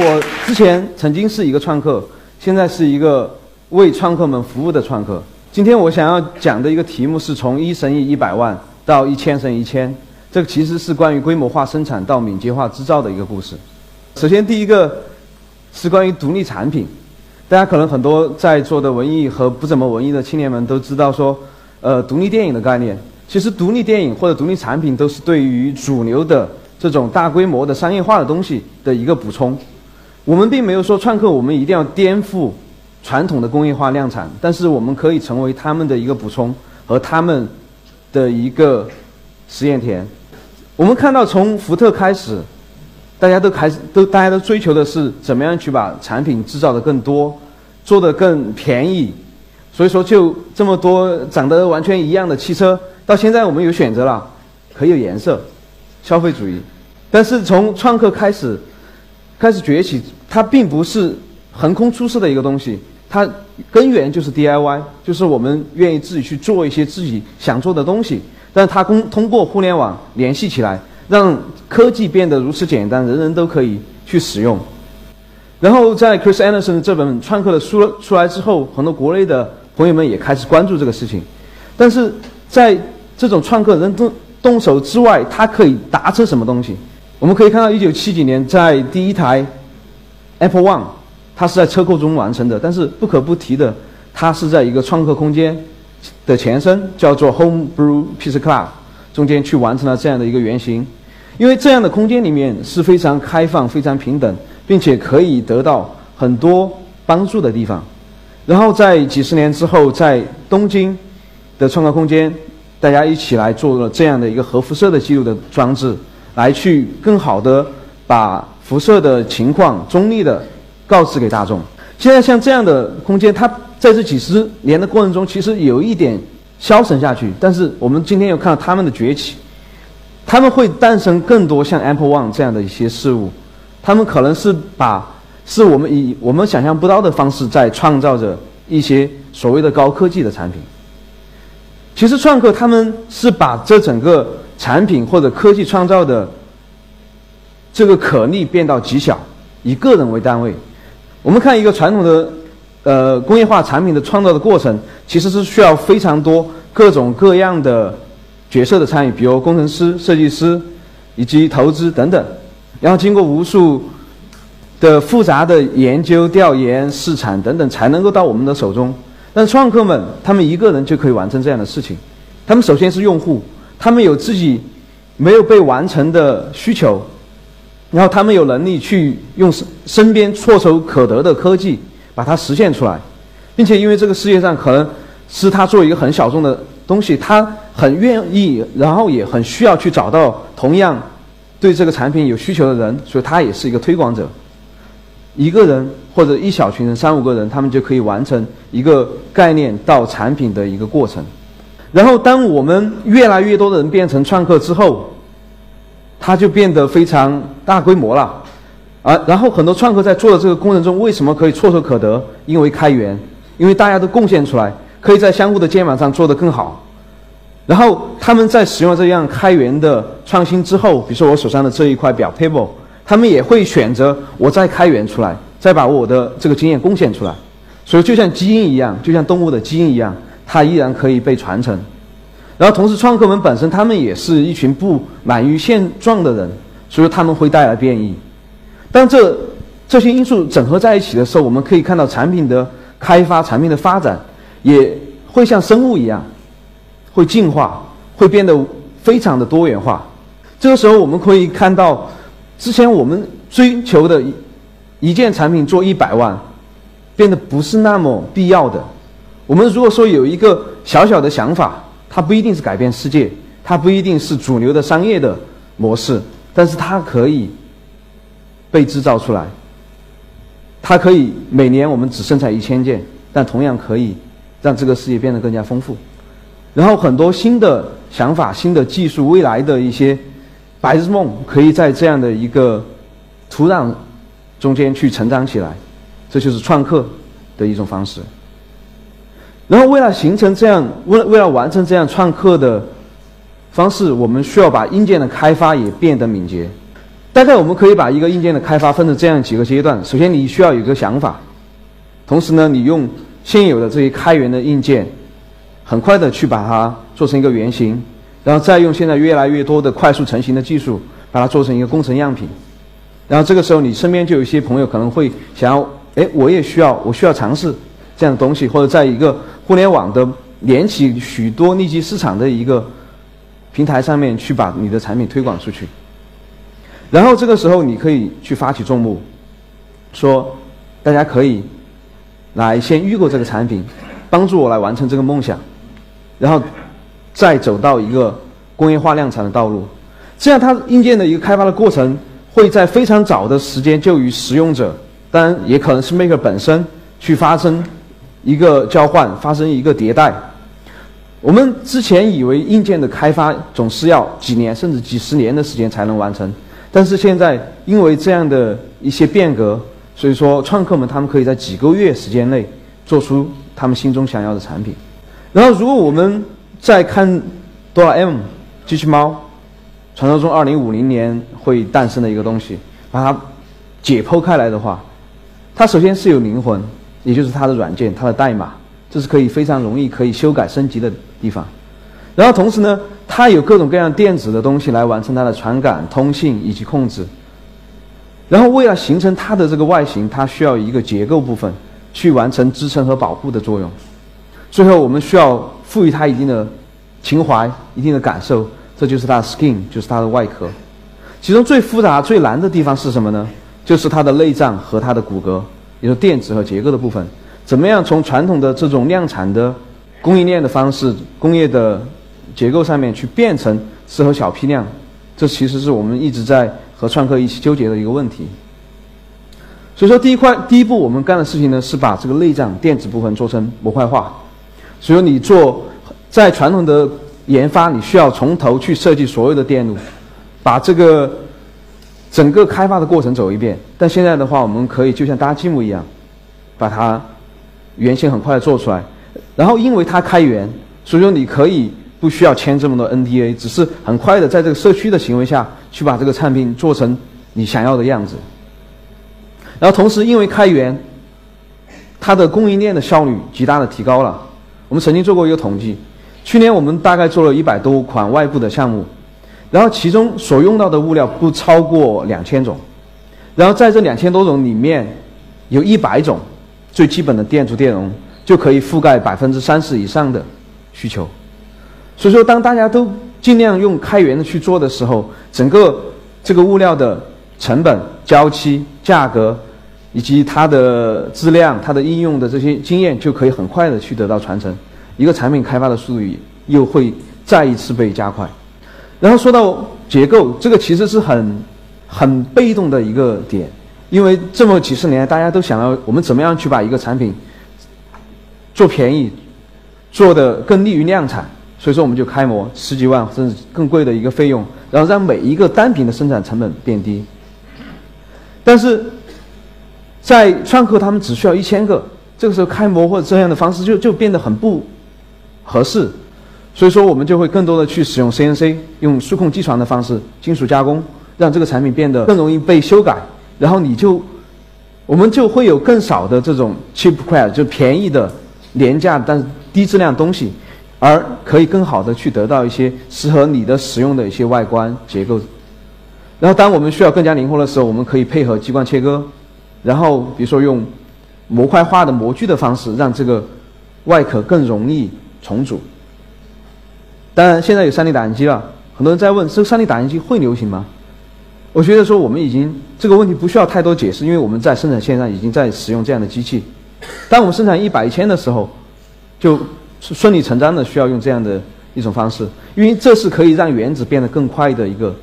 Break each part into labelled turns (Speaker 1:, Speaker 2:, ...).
Speaker 1: 我之前曾经是一个创客，现在是一个为创客们服务的创客。今天我想要讲的一个题目是从一乘以一百万到一千生一千，这个其实是关于规模化生产到敏捷化制造的一个故事。首先，第一个是关于独立产品。大家可能很多在座的文艺和不怎么文艺的青年们都知道说，呃，独立电影的概念。其实，独立电影或者独立产品都是对于主流的这种大规模的商业化的东西的一个补充。我们并没有说创客我们一定要颠覆传统的工业化量产，但是我们可以成为他们的一个补充和他们的一个实验田。我们看到从福特开始。大家都开始都，大家都追求的是怎么样去把产品制造的更多，做的更便宜，所以说就这么多长得完全一样的汽车，到现在我们有选择了，可以有颜色，消费主义。但是从创客开始开始崛起，它并不是横空出世的一个东西，它根源就是 DIY，就是我们愿意自己去做一些自己想做的东西，但它通通过互联网联系起来。让科技变得如此简单，人人都可以去使用。然后在 Chris Anderson 这本创客的书出来之后，很多国内的朋友们也开始关注这个事情。但是在这种创客人动动手之外，它可以达成什么东西？我们可以看到，一九七几年在第一台 Apple One，它是在车库中完成的。但是不可不提的，它是在一个创客空间的前身，叫做 Homebrew Pizza Club 中间去完成了这样的一个原型。因为这样的空间里面是非常开放、非常平等，并且可以得到很多帮助的地方。然后在几十年之后，在东京的创客空间，大家一起来做了这样的一个核辐射的记录的装置，来去更好的把辐射的情况中立的告知给大众。现在像这样的空间，它在这几十年的过程中，其实有一点消沉下去，但是我们今天又看到他们的崛起。他们会诞生更多像 Apple One 这样的一些事物，他们可能是把是我们以我们想象不到的方式在创造着一些所谓的高科技的产品。其实创客他们是把这整个产品或者科技创造的这个可逆变到极小，以个人为单位。我们看一个传统的呃工业化产品的创造的过程，其实是需要非常多各种各样的。角色的参与，比如工程师、设计师，以及投资等等，然后经过无数的复杂的研究、调研、市场等等，才能够到我们的手中。但创客们，他们一个人就可以完成这样的事情。他们首先是用户，他们有自己没有被完成的需求，然后他们有能力去用身边唾手可得的科技把它实现出来，并且因为这个世界上可能是他做一个很小众的东西，他。很愿意，然后也很需要去找到同样对这个产品有需求的人，所以他也是一个推广者。一个人或者一小群人，三五个人，他们就可以完成一个概念到产品的一个过程。然后，当我们越来越多的人变成创客之后，它就变得非常大规模了。啊，然后很多创客在做的这个过程中，为什么可以唾手可得？因为开源，因为大家都贡献出来，可以在相互的肩膀上做得更好。然后他们在使用这样开源的创新之后，比如说我手上的这一块表 table，他们也会选择我再开源出来，再把我的这个经验贡献出来。所以就像基因一样，就像动物的基因一样，它依然可以被传承。然后同时，创客们本身他们也是一群不满于现状的人，所以他们会带来变异。当这这些因素整合在一起的时候，我们可以看到产品的开发、产品的发展也会像生物一样。会进化，会变得非常的多元化。这个时候，我们可以看到，之前我们追求的一一件产品做一百万，变得不是那么必要的。我们如果说有一个小小的想法，它不一定是改变世界，它不一定是主流的商业的模式，但是它可以被制造出来。它可以每年我们只生产一千件，但同样可以让这个世界变得更加丰富。然后很多新的想法、新的技术、未来的一些白日梦，可以在这样的一个土壤中间去成长起来，这就是创客的一种方式。然后为了形成这样，为为了完成这样创客的方式，我们需要把硬件的开发也变得敏捷。大概我们可以把一个硬件的开发分成这样几个阶段。首先，你需要有一个想法，同时呢，你用现有的这些开源的硬件，很快的去把它做成一个原型，然后再用现在越来越多的快速成型的技术，把它做成一个工程样品。然后这个时候，你身边就有一些朋友可能会想要，哎，我也需要，我需要尝试这样的东西，或者在一个互联网的连起许多利基市场的一个平台上面去把你的产品推广出去。然后这个时候，你可以去发起众募，说大家可以来先预购这个产品，帮助我来完成这个梦想，然后再走到一个工业化量产的道路。这样，它硬件的一个开发的过程会在非常早的时间就与使用者，当然也可能是 Maker 本身去发生一个交换，发生一个迭代。我们之前以为硬件的开发总是要几年甚至几十年的时间才能完成。但是现在，因为这样的一些变革，所以说创客们他们可以在几个月时间内做出他们心中想要的产品。然后，如果我们再看哆啦 A 梦机器猫，传说中二零五零年会诞生的一个东西，把它解剖开来的话，它首先是有灵魂，也就是它的软件、它的代码，这是可以非常容易可以修改升级的地方。然后同时呢。它有各种各样电子的东西来完成它的传感、通信以及控制。然后为了形成它的这个外形，它需要一个结构部分去完成支撑和保护的作用。最后，我们需要赋予它一定的情怀、一定的感受，这就是它的 skin，就是它的外壳。其中最复杂、最难的地方是什么呢？就是它的内脏和它的骨骼，也就是电子和结构的部分。怎么样从传统的这种量产的供应链的方式、工业的结构上面去变成适合小批量，这其实是我们一直在和创客一起纠结的一个问题。所以说，第一块第一步我们干的事情呢，是把这个内脏电子部分做成模块化。所以说，你做在传统的研发，你需要从头去设计所有的电路，把这个整个开发的过程走一遍。但现在的话，我们可以就像搭积木一样，把它原型很快的做出来。然后，因为它开源，所以说你可以。不需要签这么多 NDA，只是很快的在这个社区的行为下去把这个产品做成你想要的样子。然后同时因为开源，它的供应链的效率极大的提高了。我们曾经做过一个统计，去年我们大概做了一百多款外部的项目，然后其中所用到的物料不超过两千种，然后在这两千多种里面，有一百种最基本的电阻电容就可以覆盖百分之三十以上的需求。所以说，当大家都尽量用开源的去做的时候，整个这个物料的成本、交期、价格，以及它的质量、它的应用的这些经验，就可以很快的去得到传承，一个产品开发的速度又会再一次被加快。然后说到结构，这个其实是很很被动的一个点，因为这么几十年，大家都想要我们怎么样去把一个产品做便宜，做的更利于量产。所以说，我们就开模十几万甚至更贵的一个费用，然后让每一个单品的生产成本变低。但是，在创客他们只需要一千个，这个时候开模或者这样的方式就就变得很不合适。所以说，我们就会更多的去使用 CNC，用数控机床的方式金属加工，让这个产品变得更容易被修改。然后你就，我们就会有更少的这种 cheap c r a p 就便宜的、廉价但是低质量东西。而可以更好的去得到一些适合你的使用的一些外观结构，然后当我们需要更加灵活的时候，我们可以配合激光切割，然后比如说用模块化的模具的方式，让这个外壳更容易重组。当然，现在有 3D 打印机了，很多人在问：这个 3D 打印机会流行吗？我觉得说我们已经这个问题不需要太多解释，因为我们在生产线上已经在使用这样的机器。当我们生产一百一千的时候，就。顺理成章的需要用这样的一种方式，因为这是可以让原子变得更快的一个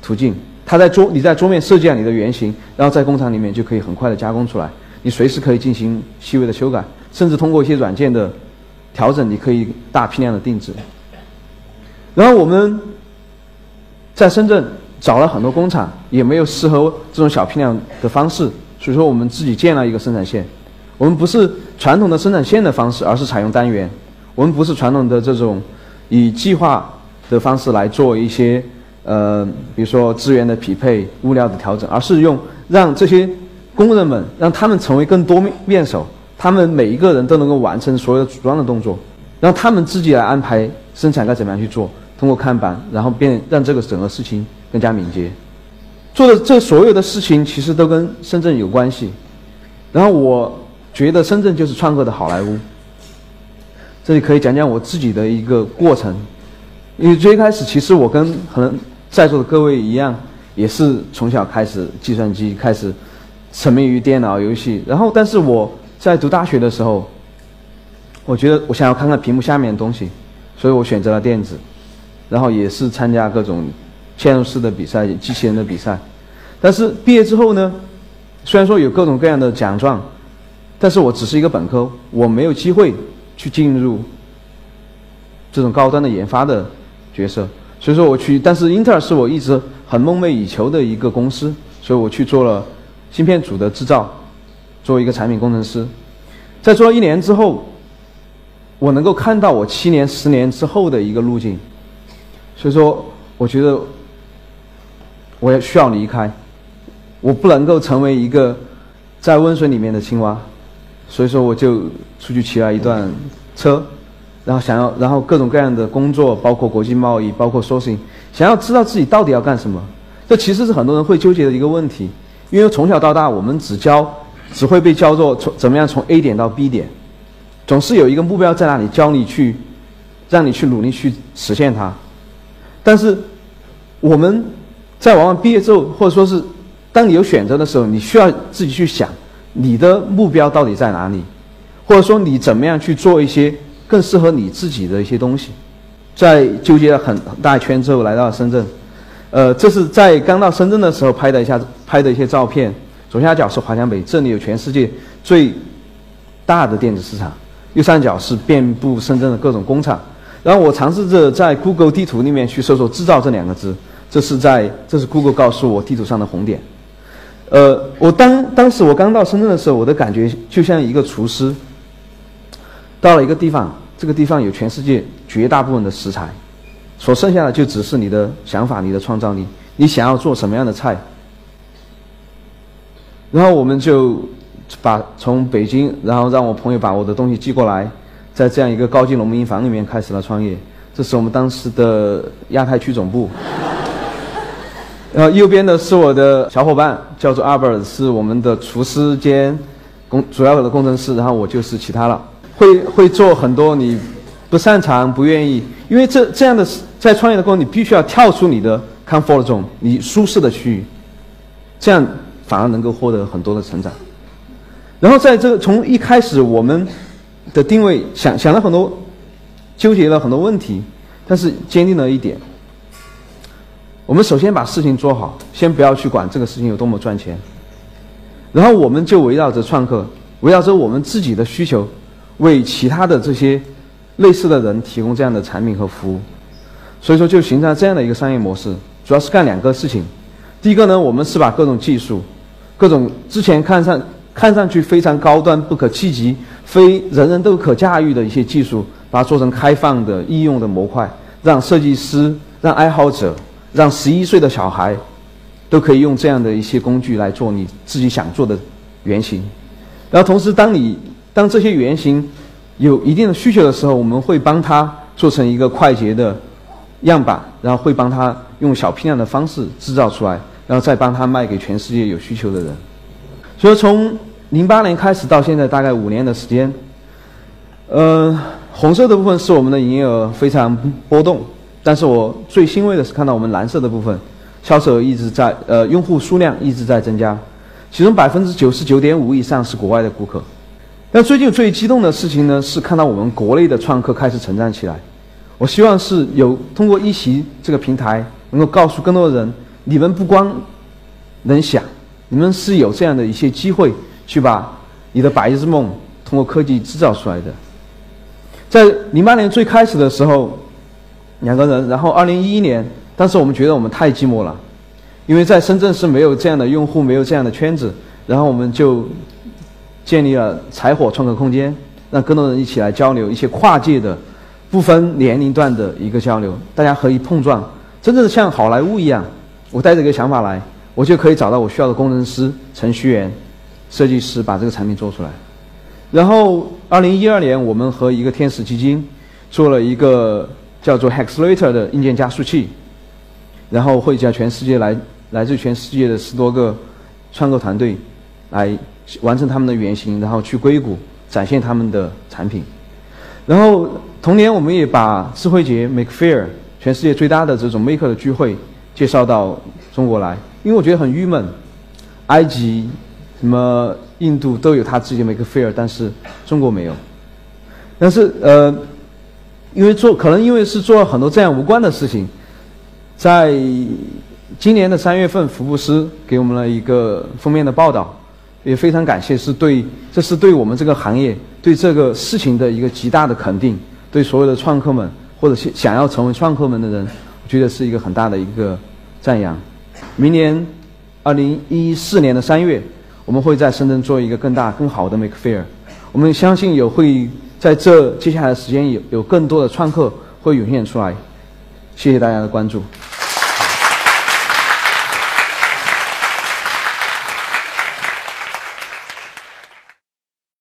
Speaker 1: 途径。它在桌你在桌面设计了你的原型，然后在工厂里面就可以很快的加工出来。你随时可以进行细微的修改，甚至通过一些软件的调整，你可以大批量的定制。然后我们在深圳找了很多工厂，也没有适合这种小批量的方式，所以说我们自己建了一个生产线。我们不是传统的生产线的方式，而是采用单元。我们不是传统的这种以计划的方式来做一些呃，比如说资源的匹配、物料的调整，而是用让这些工人们让他们成为更多面手，他们每一个人都能够完成所有的组装的动作，让他们自己来安排生产该怎么样去做，通过看板，然后变让这个整个事情更加敏捷。做的这所有的事情其实都跟深圳有关系，然后我觉得深圳就是创客的好莱坞。这里可以讲讲我自己的一个过程，因为最开始其实我跟可能在座的各位一样，也是从小开始计算机开始沉迷于电脑游戏，然后但是我在读大学的时候，我觉得我想要看看屏幕下面的东西，所以我选择了电子，然后也是参加各种。嵌入式的比赛、机器人的比赛，但是毕业之后呢，虽然说有各种各样的奖状，但是我只是一个本科，我没有机会去进入这种高端的研发的角色。所以说我去，但是英特尔是我一直很梦寐以求的一个公司，所以我去做了芯片组的制造，作为一个产品工程师。在做了一年之后，我能够看到我七年、十年之后的一个路径，所以说我觉得。我也需要离开，我不能够成为一个在温水里面的青蛙，所以说我就出去骑了一段车，然后想要，然后各种各样的工作，包括国际贸易，包括 sourcing，想要知道自己到底要干什么。这其实是很多人会纠结的一个问题，因为从小到大我们只教，只会被教做从怎么样从 A 点到 B 点，总是有一个目标在那里教你去，让你去努力去实现它，但是我们。在往往毕业之后，或者说是当你有选择的时候，你需要自己去想你的目标到底在哪里，或者说你怎么样去做一些更适合你自己的一些东西。在纠结了很大一圈之后，来到深圳。呃，这是在刚到深圳的时候拍的一下拍的一些照片。左下角是华强北，这里有全世界最大的电子市场。右上角是遍布深圳的各种工厂。然后我尝试着在 Google 地图里面去搜索“制造”这两个字。这是在，这是 Google 告诉我地图上的红点。呃，我当当时我刚到深圳的时候，我的感觉就像一个厨师，到了一个地方，这个地方有全世界绝大部分的食材，所剩下的就只是你的想法、你的创造力，你想要做什么样的菜。然后我们就把从北京，然后让我朋友把我的东西寄过来，在这样一个高级农民房里面开始了创业。这是我们当时的亚太区总部。然后右边的是我的小伙伴，叫做阿贝尔，是我们的厨师兼工主要的工程师。然后我就是其他了，会会做很多你不擅长、不愿意，因为这这样的在创业的过程，你必须要跳出你的 comfort zone，你舒适的区域，这样反而能够获得很多的成长。然后在这个从一开始，我们的定位想想了很多，纠结了很多问题，但是坚定了一点。我们首先把事情做好，先不要去管这个事情有多么赚钱，然后我们就围绕着创客，围绕着我们自己的需求，为其他的这些类似的人提供这样的产品和服务，所以说就形成了这样的一个商业模式，主要是干两个事情。第一个呢，我们是把各种技术，各种之前看上看上去非常高端、不可企及、非人人都可驾驭的一些技术，把它做成开放的应用的模块，让设计师、让爱好者。让十一岁的小孩都可以用这样的一些工具来做你自己想做的原型，然后同时，当你当这些原型有一定的需求的时候，我们会帮他做成一个快捷的样板，然后会帮他用小批量的方式制造出来，然后再帮他卖给全世界有需求的人。所以从零八年开始到现在，大概五年的时间，呃，红色的部分是我们的营业额非常波动。但是我最欣慰的是看到我们蓝色的部分，销售额一直在，呃，用户数量一直在增加，其中百分之九十九点五以上是国外的顾客。那最近最激动的事情呢，是看到我们国内的创客开始成长起来。我希望是有通过一席这个平台，能够告诉更多的人，你们不光能想，你们是有这样的一些机会，去把你的白日梦通过科技制造出来的。在零八年最开始的时候。两个人，然后二零一一年，当时我们觉得我们太寂寞了，因为在深圳是没有这样的用户，没有这样的圈子，然后我们就建立了柴火创客空间，让更多人一起来交流一些跨界的、不分年龄段的一个交流，大家可以碰撞，真正的像好莱坞一样，我带着一个想法来，我就可以找到我需要的工程师、程序员、设计师，把这个产品做出来。然后，二零一二年，我们和一个天使基金做了一个叫做 Hexlater 的硬件加速器，然后汇集全世界来来自全世界的十多个创客团队，来完成他们的原型，然后去硅谷展现他们的产品。然后同年，我们也把智慧节 Make Fair 全世界最大的这种 Maker 的聚会介绍到中国来，因为我觉得很郁闷，埃及。什么印度都有他自己的 make fair，但是中国没有。但是呃，因为做可能因为是做了很多这样无关的事情，在今年的三月份，福布斯给我们了一个封面的报道，也非常感谢，是对这是对我们这个行业对这个事情的一个极大的肯定，对所有的创客们或者想要成为创客们的人，我觉得是一个很大的一个赞扬。明年二零一四年的三月。我们会在深圳做一个更大、更好的 Make Fair，我们相信有会在这接下来的时间有有更多的创客会涌现出来。谢谢大家的关注。